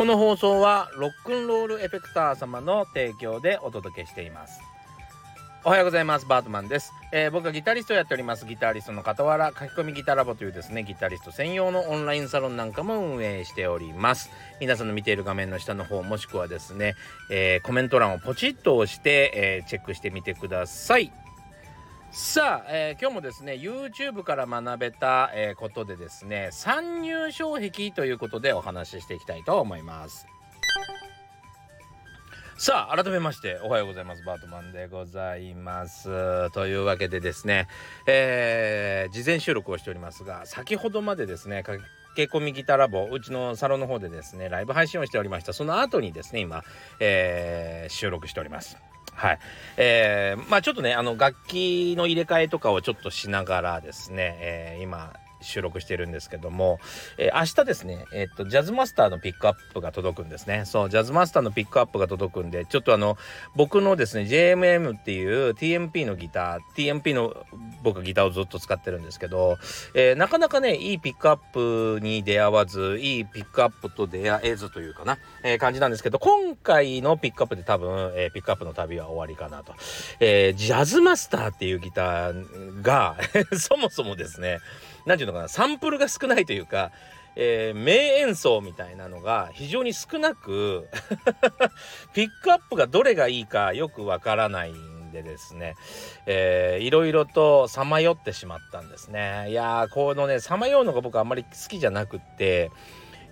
この放送はロックンロールエフェクター様の提供でお届けしています。おはようございます。バートマンです、えー、僕はギタリストをやっております。ギタリストの傍ら書き込みギタラボというですねギタリスト専用のオンラインサロンなんかも運営しております。皆さんの見ている画面の下の方もしくはですね、えー、コメント欄をポチッと押して、えー、チェックしてみてください。さあ、えー、今日もですね YouTube から学べた、えー、ことでですね参入障壁ということでお話ししていきたいと思います。さあ改めましておはようございます。バートマンでございます。というわけでですね、えー、事前収録をしておりますが先ほどまでですね駆け込みギターラボうちのサロンの方でですねライブ配信をしておりました。その後にですね今、えー、収録しております。はい。えー、まあちょっとね、あの、楽器の入れ替えとかをちょっとしながらですね、えー、今、収録してるんですけども、えー、明日ですね、えー、っと、ジャズマスターのピックアップが届くんですね。そう、ジャズマスターのピックアップが届くんで、ちょっとあの、僕のですね、JMM っていう TMP のギター、TMP の僕はギターをずっと使ってるんですけど、えー、なかなかね、いいピックアップに出会わず、いいピックアップと出会えずというかな、えー、感じなんですけど、今回のピックアップで多分、えー、ピックアップの旅は終わりかなと。えー、ジャズマスターっていうギターが そもそもですね、何て言うのかなサンプルが少ないというか、えー、名演奏みたいなのが非常に少なく ピックアップがどれがいいかよくわからないんでですね、えー、いろいろとさまよってしまったんですねいやーこのねさまようのが僕あんまり好きじゃなくって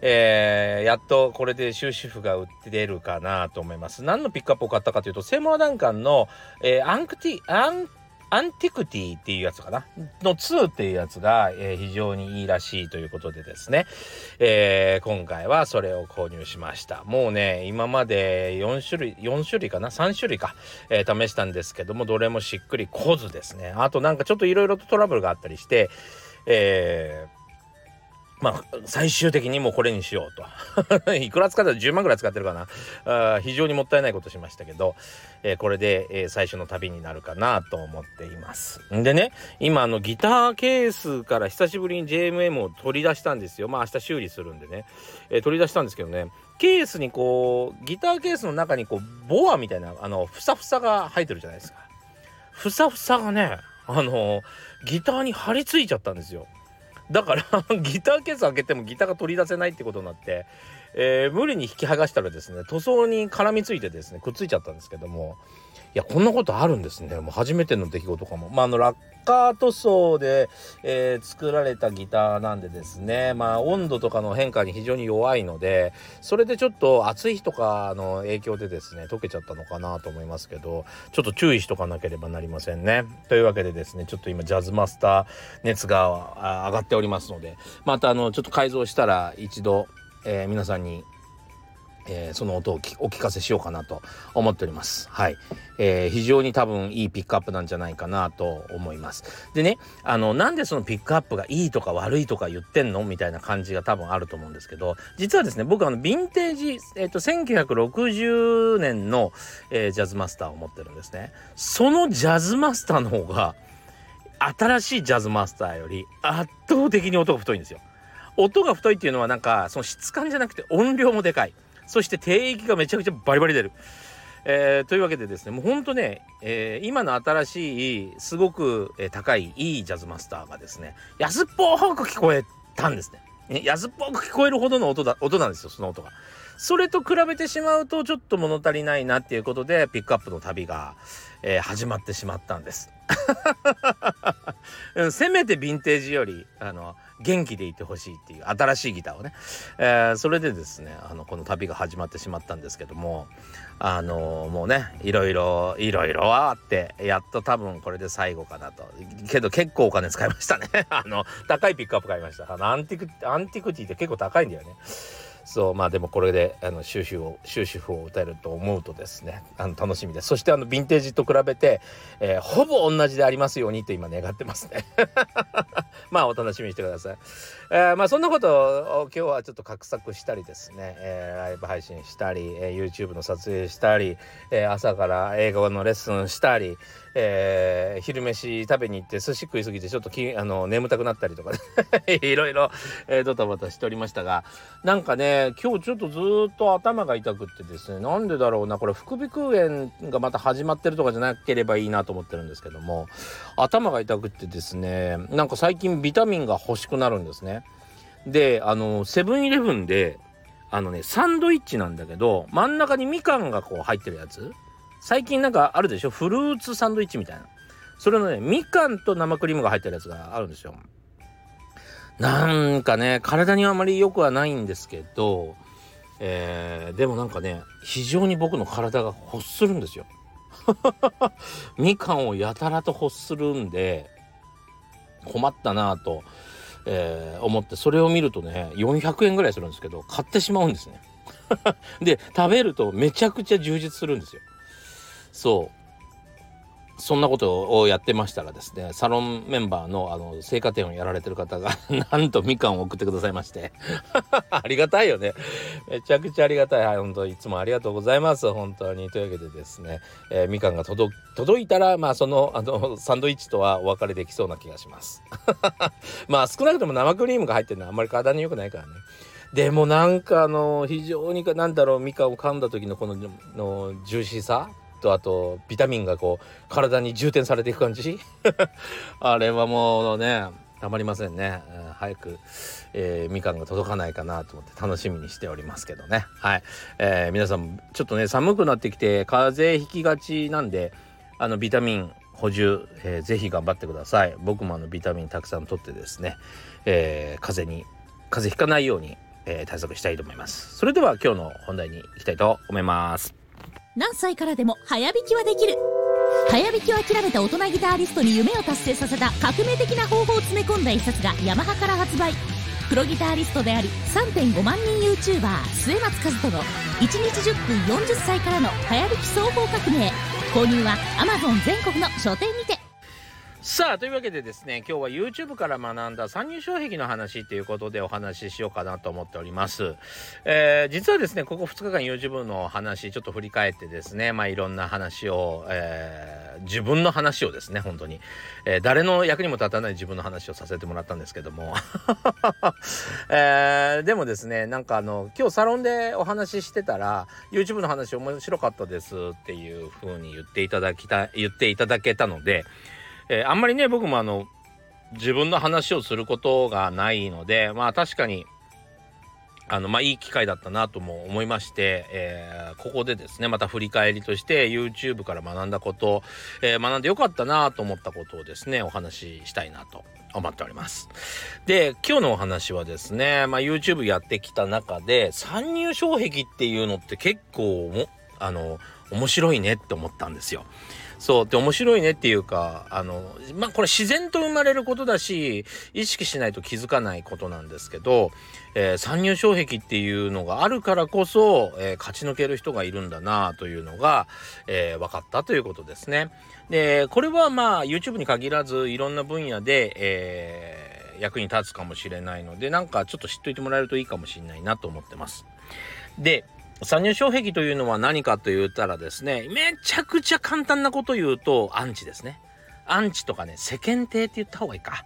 えー、やっとこれで終止符が打って出るかなと思います。何のピックアップを買ったかというと、 Seymour Duncan の、えー、アンクティ、アン Antiquity っていうやつかな？の2っていうやつが、えー、非常にいいらしいということでですね、えー、今回はそれを購入しました。もうね、今まで4種類、4種類かな ?3 種類か、えー、試したんですけども、どれもしっくりこずですね。あとなんかちょっといろいろとトラブルがあったりして、えーまあ、最終的にもうこれにしようと。いくら使った？ら10万ぐらい使ってるかな？あ非常にもったいないことしましたけど、えー、これで、えー、最初の旅になるかなと思っています。んでね、今あのギターケースから久しぶりに JMM を取り出したんですよ。まあ明日修理するんでね、えー、取り出したんですけどね、ケースにこう、ギターケースの中にこう、ボアみたいな、あの、ふさふさが入ってるじゃないですか。ふさふさがね、あの、ギターに張り付いちゃったんですよ。だから ギターケース開けてもギターが取り出せないってことになって、えー、無理に引き剥がしたらですね塗装に絡みついてですねくっついちゃったんですけどもいやこんなことあるんですね。もう初めての出来事かも。まああのラッカー塗装で、えー、作られたギターなんでですねまあ温度とかの変化に非常に弱いのでそれでちょっと暑い日とかの影響でですね溶けちゃったのかなと思いますけどちょっと注意しとかなければなりませんね。というわけでですねちょっと今ジャズマスター熱が上がっておりますのでまたあのちょっと改造したら一度、えー、皆さんにえー、その音をお聞かせしようかなと思っております。はい。えー、非常に多分いいピックアップなんじゃないかなと思います。でね、あの、なんでそのピックアップがいいとか悪いとか言ってんのみたいな感じが多分あると思うんですけど、実はですね、僕あの、ヴィンテージ、えっ、ー、と、1960年の、えー、ジャズマスターを持ってるんですね。そのジャズマスターの方が、新しいジャズマスターより圧倒的に音が太いんですよ。音が太いっていうのはなんかその質感じゃなくて音量もでかい。そして低域がめちゃくちゃバリバリ出る。えー、というわけでですねもうほんとね、えー、今の新しいすごく、え、高いいいジャズマスターがですね安っぽく聞こえたんですね。安っぽく聞こえるほどの音だ音なんですよその音が。それと比べてしまうとちょっと物足りないなっていうことでピックアップの旅が、えー、始まってしまったんです。せめてヴィンテージよりあの元気でいてほしいっていう新しいギターをね、えー、それでですねあのこの旅が始まってしまったんですけどもあのもうねいろいろいろいろあってやっと多分これで最後かなと。けど結構お金使いましたね。あの高いピックアップ買いました。あのアンティクアンティクティって結構高いんだよね。そうまあでもこれであの終止を終止符を打たれると思うとですねあの楽しみですそしてあのヴィンテージと比べて、えー、ほぼ同じでありますようにと今願ってますね まあお楽しみにしてください。えー、まあそんなことを今日はちょっと画策したりですね、えー、ライブ配信したり、えー、YouTube の撮影したり、えー、朝から英語のレッスンしたり、えー、昼飯食べに行って寿司食いすぎてちょっときあの眠たくなったりとかね。いろいろ、えー、ドタバタしておりましたが。なんかね今日ちょっとずっと頭が痛くってですね。なんでだろうな。これ副鼻腔炎がまた始まってるとかじゃなければいいなと思ってるんですけども。頭が痛くってですね。なんか最近ビタミンが欲しくなるんですね。であのセブンイレブンであのねサンドイッチなんだけど真ん中にみかんがこう入ってるやつ。最近なんかあるでしょ？フルーツサンドイッチみたいな。それのねみかんと生クリームが入ってるやつがあるんですよ。なんかね体にはあまり良くはないんですけど、えー、でもなんかね非常に僕の体が欲するんですよ。みかんをやたらと欲するんで困ったなぁと、えー、思ってそれを見るとね400円ぐらいするんですけど買ってしまうんですね。で食べるとめちゃくちゃ充実するんですよ。そう。そんなことをやってましたらですねサロンメンバーのあの青果店をやられてる方が なんとみかんを送ってくださいまして。ありがたいよね。めちゃくちゃありがたい。はい本当いつもありがとうございます。本当に。というわけでですね、えー、みかんが届届いたらまあそのあのサンドイッチとはお別れできそうな気がします。まあ少なくとも生クリームが入ってるのはあんまり体に良くないからね。でもなんかあの非常になんだろうみかんを噛んだ時のこののジューシーさ。とあとビタミンがこう体に充填されていく感じ？あれはもうねたまりませんね、うん、早く、えー、みかんが届かないかなと思って楽しみにしておりますけどね。はい、えー、皆さんちょっとね寒くなってきて風邪ひきがちなんであのビタミン補充、えー、ぜひ頑張ってください。僕もあのビタミンたくさんとってですね、えー、風邪に風邪ひかないように、えー、対策したいと思います。それでは今日の本題に行きたいと思います。何歳からでも早弾きはできる。早弾きを諦めた大人ギタリストに夢を達成させた革命的な方法を詰め込んだ一冊がヤマハから発売。プロギタリストであり3.5万人 YouTuber 末松和人の1日10分40歳からの早弾き総合革命。購入は Amazon 全国の書店にて。さあというわけでですね今日は YouTube から学んだ参入障壁の話ということでお話ししようかなと思っております、えー、実はですねここ2日間 YouTube の話ちょっと振り返ってですねまあいろんな話を、えー、自分の話をですね本当に、えー、誰の役にも立たない自分の話をさせてもらったんですけども、えー、でもですねなんかあの今日サロンでお話ししてたら YouTube の話面白かったですっていう風に言っていただきた言っていただけたのでえー、あんまりね僕もあの自分の話をすることがないのでまあ確かにあのまあいい機会だったなとも思いまして、えー、ここでですねまた振り返りとして YouTube から学んだこと、えー、学んでよかったなと思ったことをですねお話ししたいなと思っております。で今日のお話はですね、まあ、YouTube やってきた中で参入障壁っていうのって結構もあの面白いねって思ったんですよ。そうで面白いねっていうかあのまあこれ自然と生まれることだし意識しないと気づかないことなんですけど、えー、参入障壁っていうのがあるからこそ、えー、勝ち抜ける人がいるんだなというのが、えー、分かったということですね。でこれはまあ YouTube に限らずいろんな分野で、えー、役に立つかもしれないのでなんかちょっと知っといてもらえるといいかもしれないなと思ってます。で参入障壁というのは何かと言ったらですね、めちゃくちゃ簡単なこと言うと、アンチですね。アンチとかね、世間体って言った方がいいか。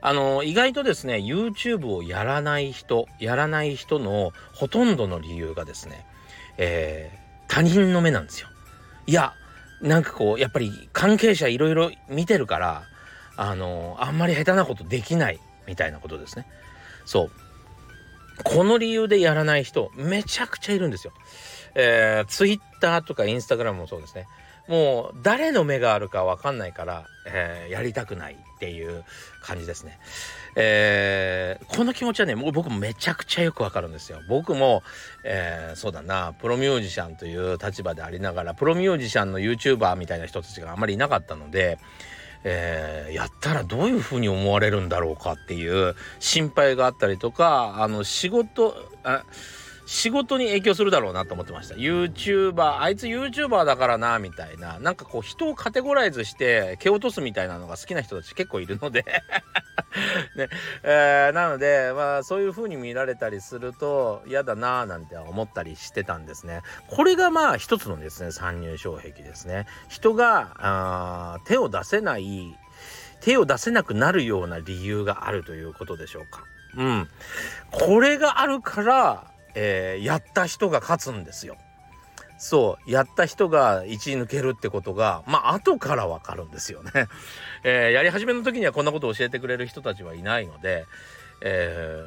あの、意外とですね、YouTube をやらない人、やらない人のほとんどの理由がですね、えー、他人の目なんですよ。いや、なんかこう、やっぱり関係者いろいろ見てるから、あの、あんまり下手なことできないみたいなことですね。そう。この理由でやらない人めちゃくちゃいるんですよ。えー、Twitter とか Instagram もそうですね。もう誰の目があるかわかんないから、えー、やりたくないっていう感じですね。えー、この気持ちはね、もう僕めちゃくちゃよくわかるんですよ。僕も、えー、そうだな、プロミュージシャンという立場でありながら、プロミュージシャンの YouTuber みたいな人たちがあんまりいなかったので、えー、やったらどういうふうに思われるんだろうかっていう心配があったりとかあの仕事あ仕事に影響するだろうなと思ってました YouTuber あいつ YouTuber だからなみたいななんかこう人をカテゴライズして蹴落とすみたいなのが好きな人たち結構いるので ねえー、なので、まあ、そういう風に見られたりすると嫌だななんて思ったりしてたんですね。これがまあ一つのですね参入障壁ですね。人があ手を出せない手を出せなくなるような理由があるということでしょうか。うん、これがあるから、えー、やった人が勝つんですよ。そうやった人が1位抜けるってことがまあ後からわかるんですよね、えー、やり始めの時にはこんなことを教えてくれる人たちはいないので、え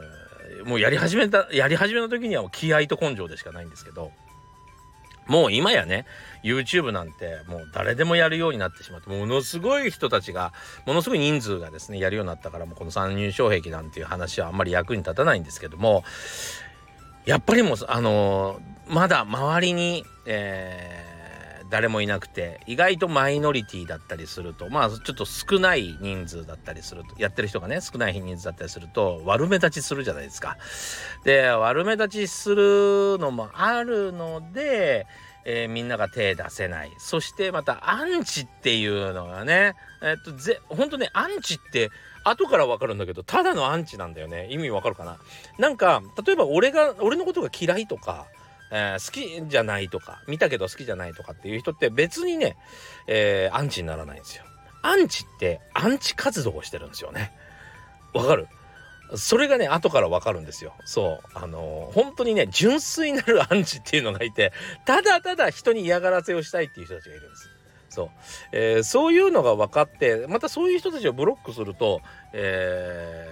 ー、もうやり始めたやり始めの時には気合と根性でしかないんですけどもう今やね YouTube なんてもう誰でもやるようになってしまってものすごい人たちがものすごい人数がですねやるようになったからもうこの参入障壁なんていう話はあんまり役に立たないんですけどもやっぱりもうあのー、まだ周りに、えー、誰もいなくて意外とマイノリティだったりするとまあちょっと少ない人数だったりするとやってる人がね少ない人数だったりすると悪目立ちするじゃないですか。で悪目立ちするのもあるのでえー、みんなが手出せないそしてまたアンチっていうのがねえっとぜ本当ねアンチって後から分かるんだけどただのアンチなんだよね。意味わかるかな？なんか例えば俺が俺のことが嫌いとか、えー、好きじゃないとか見たけど好きじゃないとかっていう人って別にね、えー、アンチにならないんですよ。アンチってアンチ活動をしてるんですよね。わかる？それがね後からわかるんですよ。そう。あのー、本当にね純粋なるアンチっていうのがいてただただ人に嫌がらせをしたいっていう人たちがいるんです。そう、えー、そういうのが分かってまたそういう人たちをブロックすると、え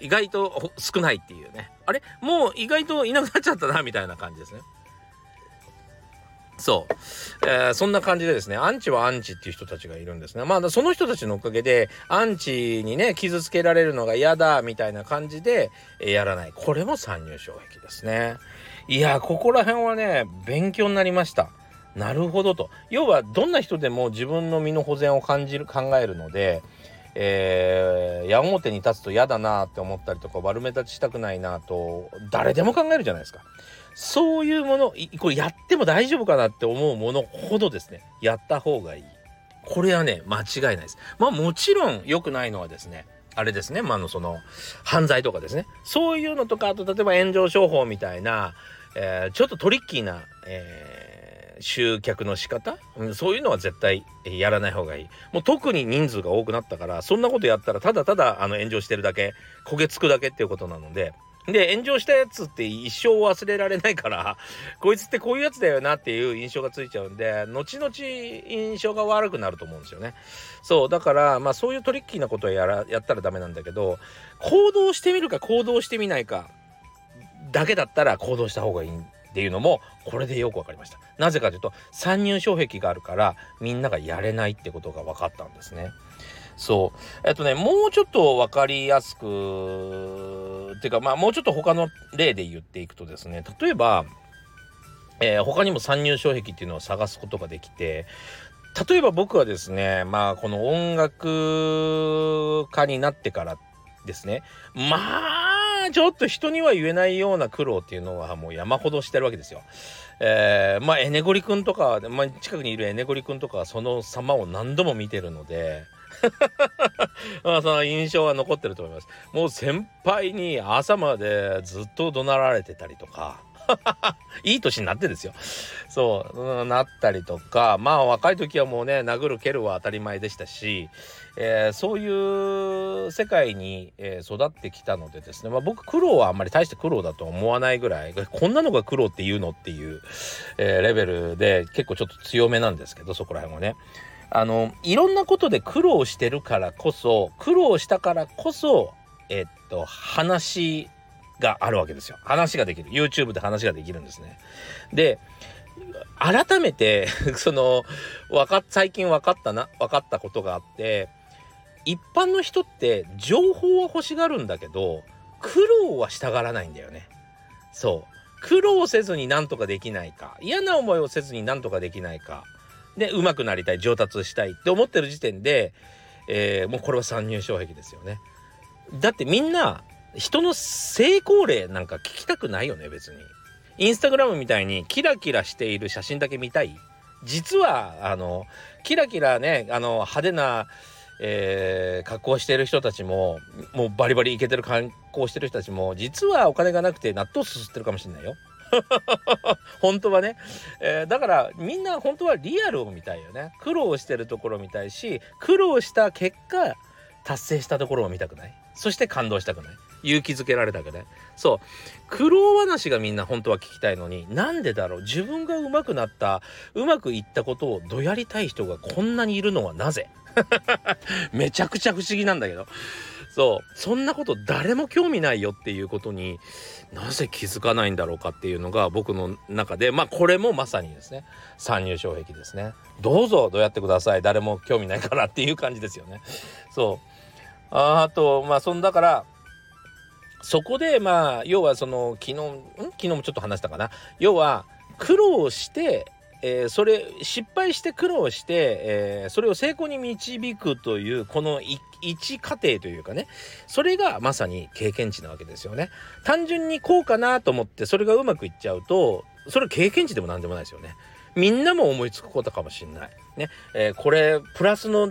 ー、意外と少ないっていうね。あれ？もう意外といなくなっちゃったなみたいな感じですね。そう、えー、そんな感じでですねアンチはアンチっていう人たちがいるんですね。まあその人たちのおかげでアンチにね傷つけられるのが嫌だみたいな感じで、えー、やらない。これも参入障壁ですね。いやここら辺はね勉強になりました。なるほどと要はどんな人でも自分の身の保全を感じる考えるので、えー、矢面に立つと嫌だなって思ったりとか悪目立ちしたくないなと誰でも考えるじゃないですか。そういうものこれやっても大丈夫かなって思うものほどですねやった方がいい。これはね間違いないです。まあもちろん良くないのはですねあれですねまあのその犯罪とかですねそういうのとかあと例えば炎上商法みたいな、えー、ちょっとトリッキーな、え集客の仕方、うん、そういうのは絶対やらない方がいい。もう特に人数が多くなったから、そんなことやったらただただあの炎上してるだけ、焦げつくだけっていうことなので、で、炎上したやつって一生忘れられないから、こいつってこういうやつだよなっていう印象がついちゃうんで、後々印象が悪くなると思うんですよね。そう、だから、まあそういうトリッキーなことはやらやったらダメなんだけど、行動してみるか行動してみないかだけだったら行動した方がいいっていうのもこれでよく分かりました。なぜかというと参入障壁があるからみんながやれないってことが分かったんですね。そう。えっとねもうちょっと分かりやすくっていうかまあもうちょっと他の例で言っていくとですね例えばえー、他にも参入障壁っていうのを探すことができて例えば僕はですねまあこの音楽家になってからですねまあちょっと人には言えないような苦労っていうのはもう山ほどしてるわけですよ。えー、まあエネゴリ君とか、まあ、近くにいるエネゴリ君とかはその様を何度も見てるので まあその印象は残ってると思います。もう先輩に朝までずっと怒鳴られてたりとか。いい年になってですよ。そう、うん、なったりとか、まあ若い時はもうね、殴る蹴るは当たり前でしたし、えー、そういう世界に、えー、育ってきたのでですね、まあ、僕苦労はあんまり大して苦労だと思わないぐらい、こんなのが苦労っていうのっていう、えー、レベルで結構ちょっと強めなんですけど、そこら辺はね。あの、いろんなことで苦労してるからこそ、苦労したからこそ、えっと、話があるわけですよ。話ができる。YouTube で話ができるんですね。で、改めて その、わか、最近分かったな、分かったことがあって、一般の人って情報は欲しがるんだけど、苦労はしたがらないんだよね。そう。苦労せずになんとかできないか、嫌な思いをせずになんとかできないか、で、上手くなりたい、上達したいって思ってる時点で、えー、もうこれは参入障壁ですよね。だってみんな人の成功例なんか聞きたくないよね別に。インスタグラムみたいにキラキラしている写真だけ見たい。実はあのキラキラねあの派手なえー、格好してる人たちももうバリバリイケてる格好してる人たちも実はお金がなくて納豆すすってるかもしれないよ。本当はね、えー、だからみんな本当はリアルを見たいよね。苦労してるところを見たいし苦労した結果達成したところを見たくない。そして感動したくない。勇気づけられたくないそう。苦労話がみんな本当は聞きたいのになんでだろう？自分が上手くなったうまくいったことをどやりたい人がこんなにいるのはなぜ？めちゃくちゃ不思議なんだけど。そう。そんなこと誰も興味ないよっていうことになぜ気づかないんだろうかっていうのが僕の中でまあこれもまさにですね。参入障壁ですね。どうぞどうやってください。誰も興味ないからっていう感じですよね。そう。あとまあそんだからそこでまあ要はその昨日ん？昨日もちょっと話したかな？要は苦労してえー、それ失敗して苦労して、えー、それを成功に導くというこの一過程というかね。それがまさに経験値なわけですよね。単純にこうかなと思ってそれがうまくいっちゃうとそれ経験値でも何でもないですよね。みんなも思いつくことかもしんないね、えー、これプラスの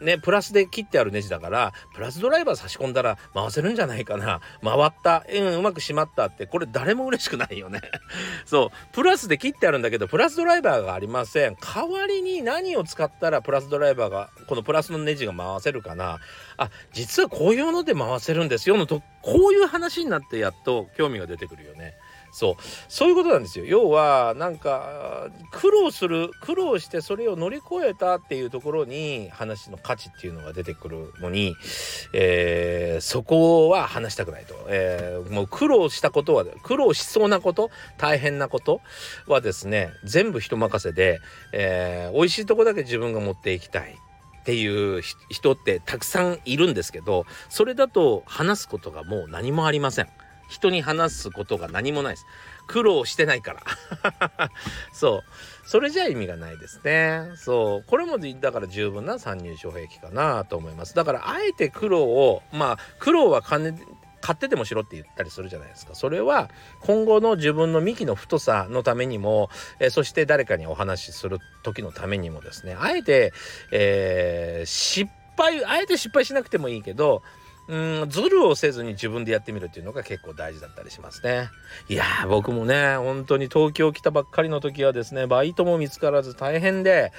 ね、プラスで切ってあるネジだから、プラスドライバー差し込んだら回せるんじゃないかな。回った。うん、うまくしまったって、これ誰も嬉しくないよね。そう。プラスで切ってあるんだけど、プラスドライバーがありません。代わりに何を使ったらプラスドライバーが、このプラスのネジが回せるかな。あ、実はこういうので回せるんですよのと、こういう話になってやっと興味が出てくるよね。そう。そういうことなんですよ。要はなんか苦労する苦労してそれを乗り越えたっていうところに話の価値っていうのが出てくるのに、えー、そこは話したくないと、えー、もう苦労したことは苦労しそうなこと大変なことはですね全部人任せで、えー、美味しいとこだけ自分が持っていきたい。っていう人ってたくさんいるんですけどそれだと話すことがもう何もありません。人に話すことが何もないです。苦労してないから。そう。それじゃ意味がないですね。そう。これもだから十分な参入障壁かなと思います。だからあえて苦労を、まあ苦労は金買っててもしろって言ったりするじゃないですか。それは今後の自分の幹の太さのためにも、えそして誰かにお話しする時のためにもですね、あえて、えー、失敗、あえて失敗しなくてもいいけど、うんズルをせずに自分でやってみるっていうのが結構大事だったりしますね。いや僕もね本当に東京来たばっかりの時はですねバイトも見つからず大変で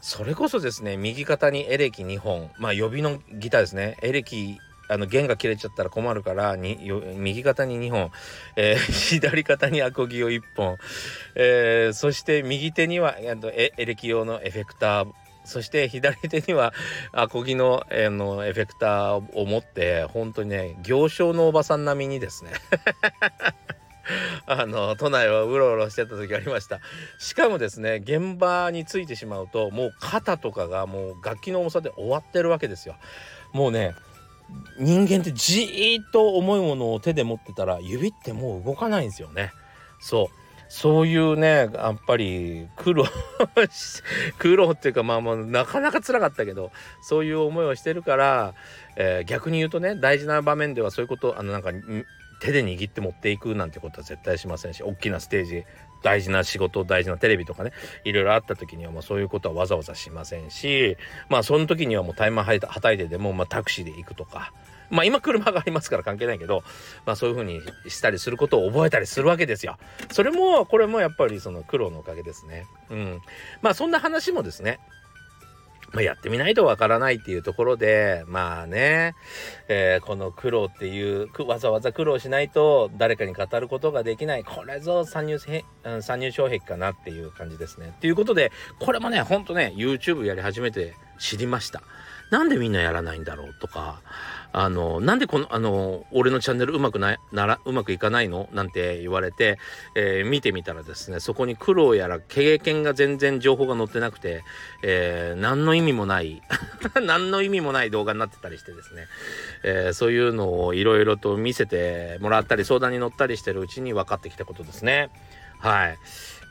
それこそですね右肩にエレキ2本まあ予備のギターですね。エレキあの弦が切れちゃったら困るからに右肩に2本、えー、左肩にアコギを1本、えー、そして右手にはエレキ用のエフェクターそして左手にはアコギの,、えー、のエフェクターを持って本当にね行商のおばさん並みにですね。あの都内をうろうろしてた時ありました。しかもですね現場についてしまうともう肩とかがもう楽器の重さで終わってるわけですよ。もうね人間ってじーっと重いものを手で持ってたら指ってもう動かないんですよね。そう。そういうねやっぱり苦労 苦労っていうかまあまあなかなか辛かったけどそういう思いをしてるから、えー、逆に言うとね大事な場面ではそういうことあのなんか手で握って持っていくなんてことは絶対しませんし大きなステージ大事な仕事大事なテレビとかねいろいろあった時にはもうそういうことはわざわざしませんしまあその時にはもうタイマーはたいてでも、まあ、タクシーで行くとかまあ今車がありますから関係ないけど、まあそういう風にしたりすることを覚えたりするわけですよ。それも、これもやっぱりその苦労のおかげですね。うん。まあそんな話もですね、まあ、やってみないとわからないっていうところで、まあね、えー、この苦労っていう、わざわざ苦労しないと誰かに語ることができない、これぞ参入、参入障壁かなっていう感じですね。ということで、これもね、ほんとね、YouTube やり始めて知りました。なんでみんなやらないんだろうとか、あの、なんでこの、あの、俺のチャンネルうまくない、なら、うまくいかないの？なんて言われて、えー、見てみたらですね、そこに苦労やら経験が全然情報が載ってなくて、えー、何の意味もない、何の意味もない動画になってたりしてですね、えー、そういうのをいろいろと見せてもらったり、相談に乗ったりしてるうちに分かってきたことですね。はい。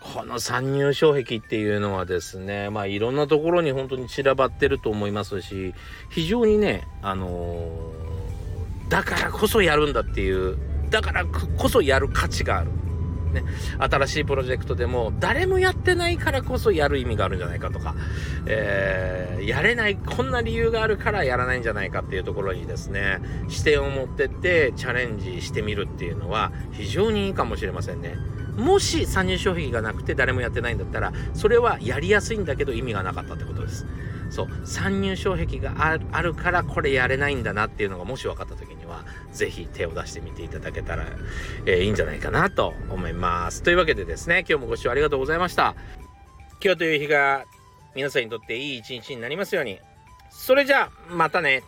この参入障壁っていうのはですね、まあいろんなところに本当に散らばってると思いますし、非常にね、あのー、だからこそやるんだっていう、だからこそやる価値がある。ね、新しいプロジェクトでも誰もやってないからこそやる意味があるんじゃないかとか、えー、やれない、こんな理由があるからやらないんじゃないかっていうところにですね、視点を持ってってチャレンジしてみるっていうのは非常にいいかもしれませんね。もし参入障壁がなくて誰もやってないんだったら、それはやりやすいんだけど意味がなかったってことです。そう、参入障壁があるからこれやれないんだなっていうのがもし分かった時には、是非手を出してみていただけたら、えー、いいんじゃないかなと思います。というわけでですね、今日もご視聴ありがとうございました。今日という日が皆さんにとっていい一日になりますように。それじゃあ、またね。